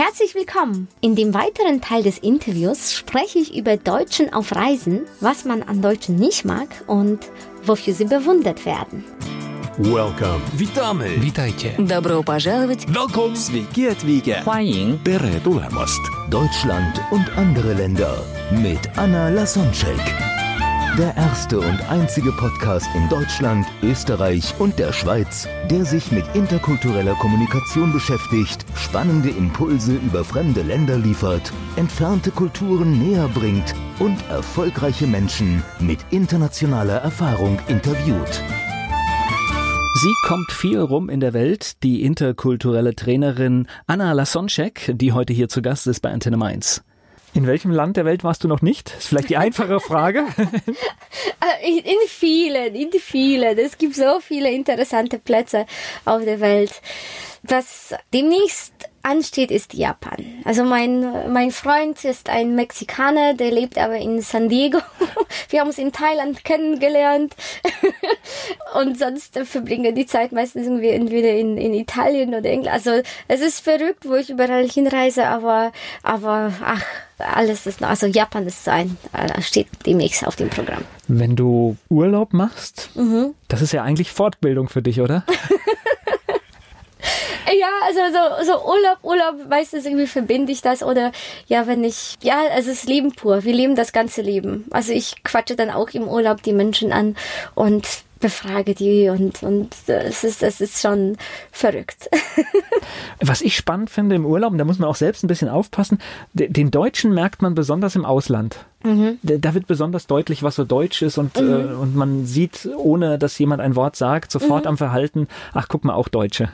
Herzlich willkommen! In dem weiteren Teil des Interviews spreche ich über Deutschen auf Reisen, was man an Deutschen nicht mag und wofür sie bewundert werden. Welcome. Witamy. Witajcie. Добро пожаловать. Welcome. Sveiki atvykę. 欢迎 Tere tulemast. Deutschland und andere Länder mit Anna Lasonczek. Der erste und einzige Podcast in Deutschland, Österreich und der Schweiz, der sich mit interkultureller Kommunikation beschäftigt, spannende Impulse über fremde Länder liefert, entfernte Kulturen näher bringt und erfolgreiche Menschen mit internationaler Erfahrung interviewt. Sie kommt viel rum in der Welt, die interkulturelle Trainerin Anna Lasonczek, die heute hier zu Gast ist bei Antenne Mainz. In welchem Land der Welt warst du noch nicht? Ist vielleicht die einfache Frage. In, in vielen, in vielen. Es gibt so viele interessante Plätze auf der Welt. Was demnächst ansteht, ist Japan. Also mein, mein Freund ist ein Mexikaner, der lebt aber in San Diego. Wir haben uns in Thailand kennengelernt. Und sonst verbringen wir die Zeit meistens irgendwie entweder in, in Italien oder England. Also es ist verrückt, wo ich überall hinreise, aber, aber ach, alles ist noch, also Japan ist ein, äh, steht demnächst auf dem Programm. Wenn du Urlaub machst, das ist ja eigentlich Fortbildung für dich, oder? Ja, also so, so Urlaub, Urlaub, meistens irgendwie verbinde ich das oder ja, wenn ich, ja, also es ist Leben pur. Wir leben das ganze Leben. Also ich quatsche dann auch im Urlaub die Menschen an und befrage die und, und es ist, es ist schon verrückt. Was ich spannend finde im Urlaub, da muss man auch selbst ein bisschen aufpassen, de- den Deutschen merkt man besonders im Ausland. Da- Da wird besonders deutlich, was so deutsch ist und, äh, und man sieht, ohne dass jemand ein Wort sagt, sofort am Verhalten, ach guck mal, auch Deutsche.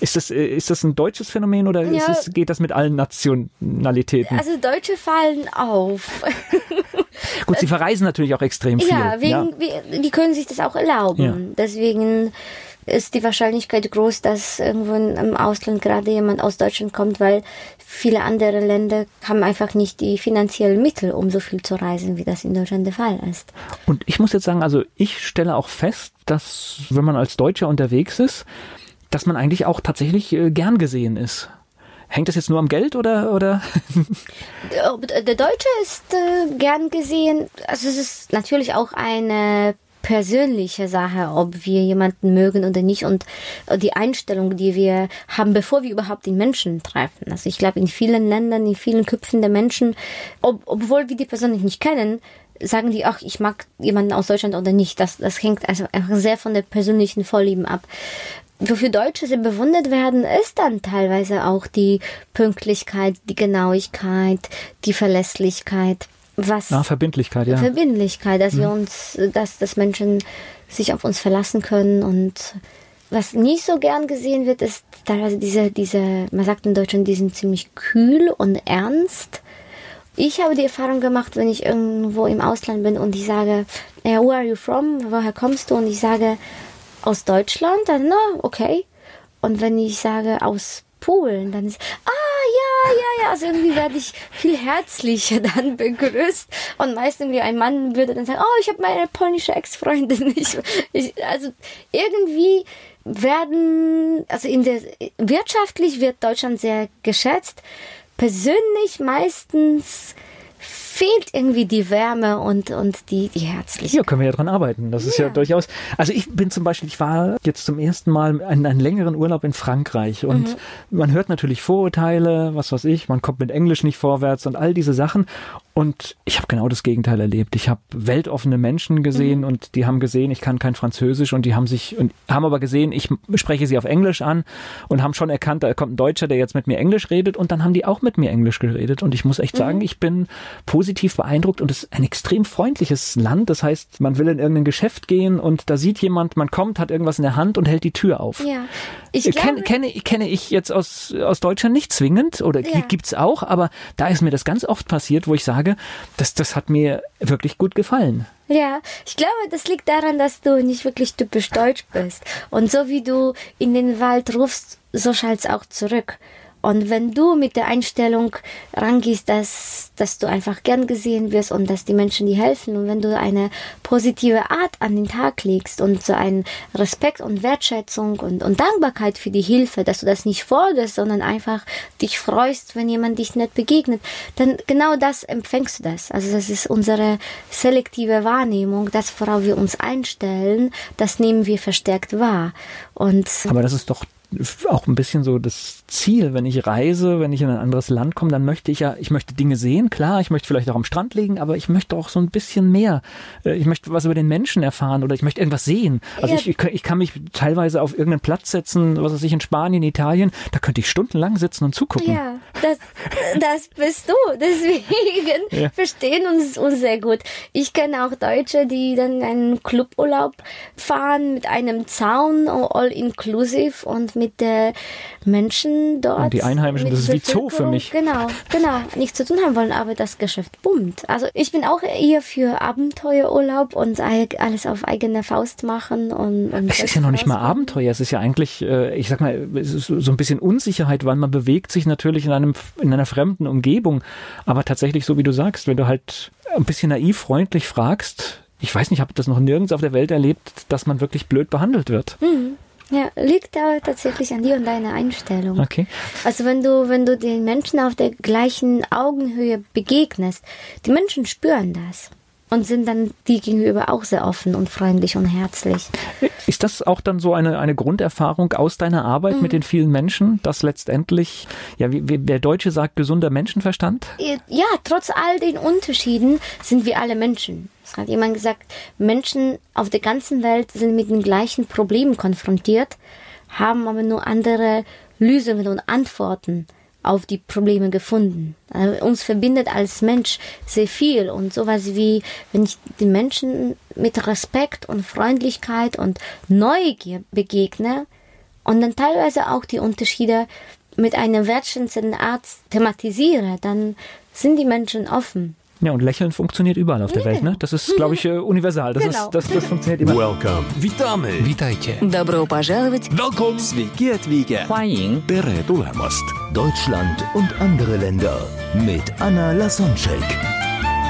Ist, das, äh, ist das ein deutsches Phänomen oder Ja. es, geht das mit allen Nationalitäten? Also Deutsche fallen auf. Gut, sie verreisen natürlich auch extrem viel. Ja, wegen, wie- die können sich das auch erlauben. Ja. Deswegen ist die Wahrscheinlichkeit groß, dass irgendwo im Ausland gerade jemand aus Deutschland kommt, weil viele andere Länder haben einfach nicht die finanziellen Mittel, um so viel zu reisen, wie das in Deutschland der Fall ist. Und ich muss jetzt sagen, also ich stelle auch fest, dass wenn man als Deutscher unterwegs ist, dass man eigentlich auch tatsächlich äh, gern gesehen ist. Hängt das jetzt nur am Geld oder oder? Der der Deutsche ist äh, gern gesehen. Also es ist natürlich auch eine persönliche Sache, ob wir jemanden mögen oder nicht und die Einstellung, die wir haben, bevor wir überhaupt den Menschen treffen. Also ich glaube, in vielen Ländern, in vielen Köpfen der Menschen, ob, obwohl wir die Person nicht kennen, sagen die, ach, ich mag jemanden aus Deutschland oder nicht. Das, das hängt also einfach sehr von der persönlichen Vorlieben ab. Wofür Deutsche sehr bewundert werden, ist dann teilweise auch die Pünktlichkeit, die Genauigkeit, die Verlässlichkeit, was Na, Verbindlichkeit, ja. Verbindlichkeit, dass wir uns, dass, dass Menschen sich auf uns verlassen können und was nicht so gern gesehen wird, ist teilweise diese, diese, man sagt in Deutschland, die sind ziemlich kühl und ernst. Ich habe die Erfahrung gemacht, wenn ich irgendwo im Ausland bin und ich sage, ja, where are you from? Woher kommst du? Und ich sage, aus Deutschland, dann, na, okay. Und wenn ich sage, aus Polen, dann ist, ah, ja, ja, also irgendwie werde ich viel herzlicher dann begrüßt. Und meist irgendwie ein Mann würde dann sagen, oh, ich habe meine polnische Ex-Freundin. Also irgendwie werden, also in der, wirtschaftlich wird Deutschland sehr geschätzt. Persönlich meistens fehlt irgendwie die Wärme und, und die, die Herzlichkeit. Hier können wir ja dran arbeiten. Das ist ja. Ja. durchaus. Also ich bin zum Beispiel, ich war jetzt zum ersten Mal einen, einen längeren Urlaub in Frankreich und man hört natürlich Vorurteile, was weiß ich, man kommt mit Englisch nicht vorwärts und all diese Sachen. Und ich habe genau das Gegenteil erlebt. Ich habe weltoffene Menschen gesehen und die haben gesehen, ich kann kein Französisch und die haben sich und haben aber gesehen, ich spreche sie auf Englisch an und haben schon erkannt, da kommt ein Deutscher, der jetzt mit mir Englisch redet und dann haben die auch mit mir Englisch geredet und ich muss echt sagen, ich bin positiv beeindruckt und es ist ein extrem freundliches Land. Das heißt, man will in irgendein Geschäft gehen und da sieht jemand, man kommt, hat irgendwas in der Hand und hält die Tür auf. Ja, ich Äh, glaube, Kenne, kenne, kenne ich jetzt aus, aus Deutschland nicht zwingend oder Ja. gibt's auch, aber da ist mir das ganz oft passiert, wo ich sage, das, das hat mir wirklich gut gefallen. Ja, ich glaube, das liegt daran, dass du nicht wirklich typisch deutsch bist. Und so wie du in den Wald rufst, so schallt's auch zurück. Und wenn du mit der Einstellung rangehst, dass, dass du einfach gern gesehen wirst und dass die Menschen dir helfen und wenn du eine positive Art an den Tag legst und so einen Respekt und Wertschätzung und, und Dankbarkeit für die Hilfe, dass du das nicht forderst, sondern einfach dich freust, wenn jemand dich nicht begegnet, dann genau das empfängst du das. Also das ist unsere selektive Wahrnehmung, das, worauf wir uns einstellen, das nehmen wir verstärkt wahr. Und Aber das ist doch auch ein bisschen so das Ziel, wenn ich reise, wenn ich in ein anderes Land komme, dann möchte ich ja, ich möchte Dinge sehen, klar, ich möchte vielleicht auch am Strand liegen, aber ich möchte auch so ein bisschen mehr. Äh, ich möchte was über den Menschen erfahren oder ich möchte irgendwas sehen. Also Ja. ich, ich kann mich teilweise auf irgendeinen Platz setzen, was weiß ich, in Spanien, Italien, da könnte ich stundenlang sitzen und zugucken. Ja, das, das bist du. Deswegen Ja. verstehen uns, uns sehr gut. Ich kenne auch Deutsche, die dann einen Cluburlaub fahren mit einem Zaun, all inclusive und mit der Menschen dort. Und die Einheimischen, das ist wie Zoo für mich. Genau, genau, nichts zu tun haben wollen, aber das Geschäft boomt. Also ich bin auch eher für Abenteuerurlaub und alles auf eigene Faust machen und, und Es ist ja noch nicht mal. Abenteuer, es ist ja eigentlich, äh, ich sag mal, so ein bisschen Unsicherheit, weil man bewegt sich natürlich in einem in einer fremden Umgebung, aber tatsächlich so wie du sagst, wenn du halt ein bisschen naiv freundlich fragst, ich weiß nicht, habe das noch nirgends auf der Welt erlebt, dass man wirklich blöd behandelt wird. Ja, liegt aber tatsächlich an dir und deiner Einstellung. Okay. Also wenn du, wenn du den Menschen auf der gleichen Augenhöhe begegnest, die Menschen spüren das und sind dann die gegenüber auch sehr offen und freundlich und herzlich. Ist das auch dann so eine, eine Grunderfahrung aus deiner Arbeit mit den vielen Menschen, dass letztendlich, ja, wie, wie der Deutsche sagt, gesunder Menschenverstand? Ja, trotz all den Unterschieden sind wir alle Menschen. Es hat jemand gesagt, Menschen auf der ganzen Welt sind mit den gleichen Problemen konfrontiert, haben aber nur andere Lösungen und Antworten auf die Probleme gefunden. Also uns verbindet als Mensch sehr viel und sowas wie, wenn ich den Menschen mit Respekt und Freundlichkeit und Neugier begegne und dann teilweise auch die Unterschiede mit einer wertschätzenden Art thematisiere, dann sind die Menschen offen. Ja, und Lächeln funktioniert überall auf der Welt, ne? Das ist, glaube ich, äh, universal. Das, Genau. ist, das, das funktioniert immer. Welcome. Witamy. Witajcie. Добро пожаловать! Welcome. Sveiki atvykę. 欢迎 Tere tulemast. Deutschland und andere Länder mit Anna Lasonczek.